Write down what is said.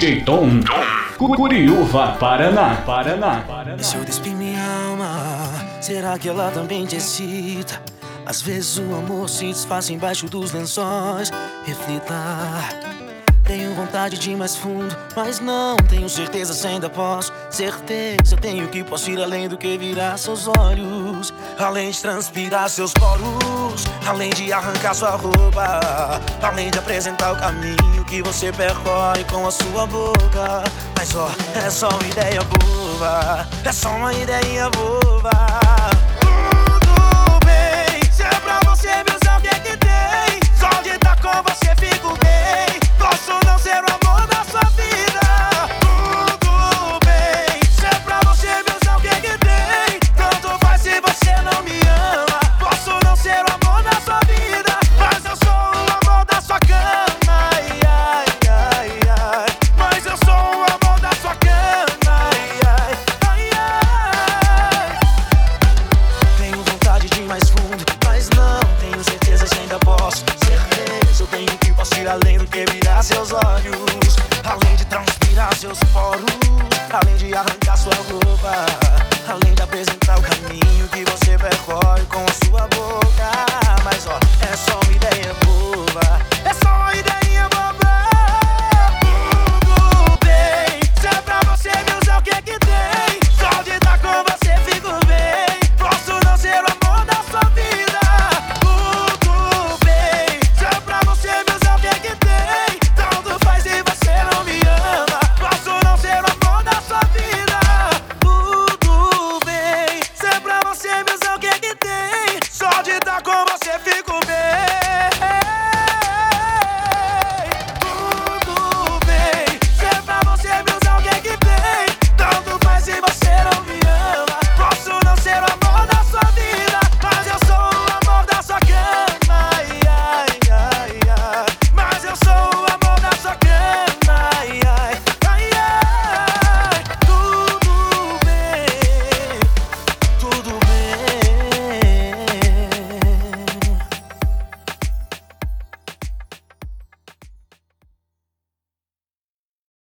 DJ Tom. Curiúva, Paraná, Paraná, Paraná. Se eu despir minha alma, será que ela também te excita? Às vezes o amor se desfaz embaixo dos lençóis. Reflita. Tenho vontade de ir mais fundo, mas não tenho certeza se ainda posso. Certeza tenho que posso ir além do que virar seus olhos, além de transpirar seus poros, além de arrancar sua roupa, além de apresentar o caminho que você percorre com a sua boca. Mas ó, é só uma ideia boba, é só uma ideia boba. além do que virar seus olhos, além de transpirar seus poros, além de arrancar.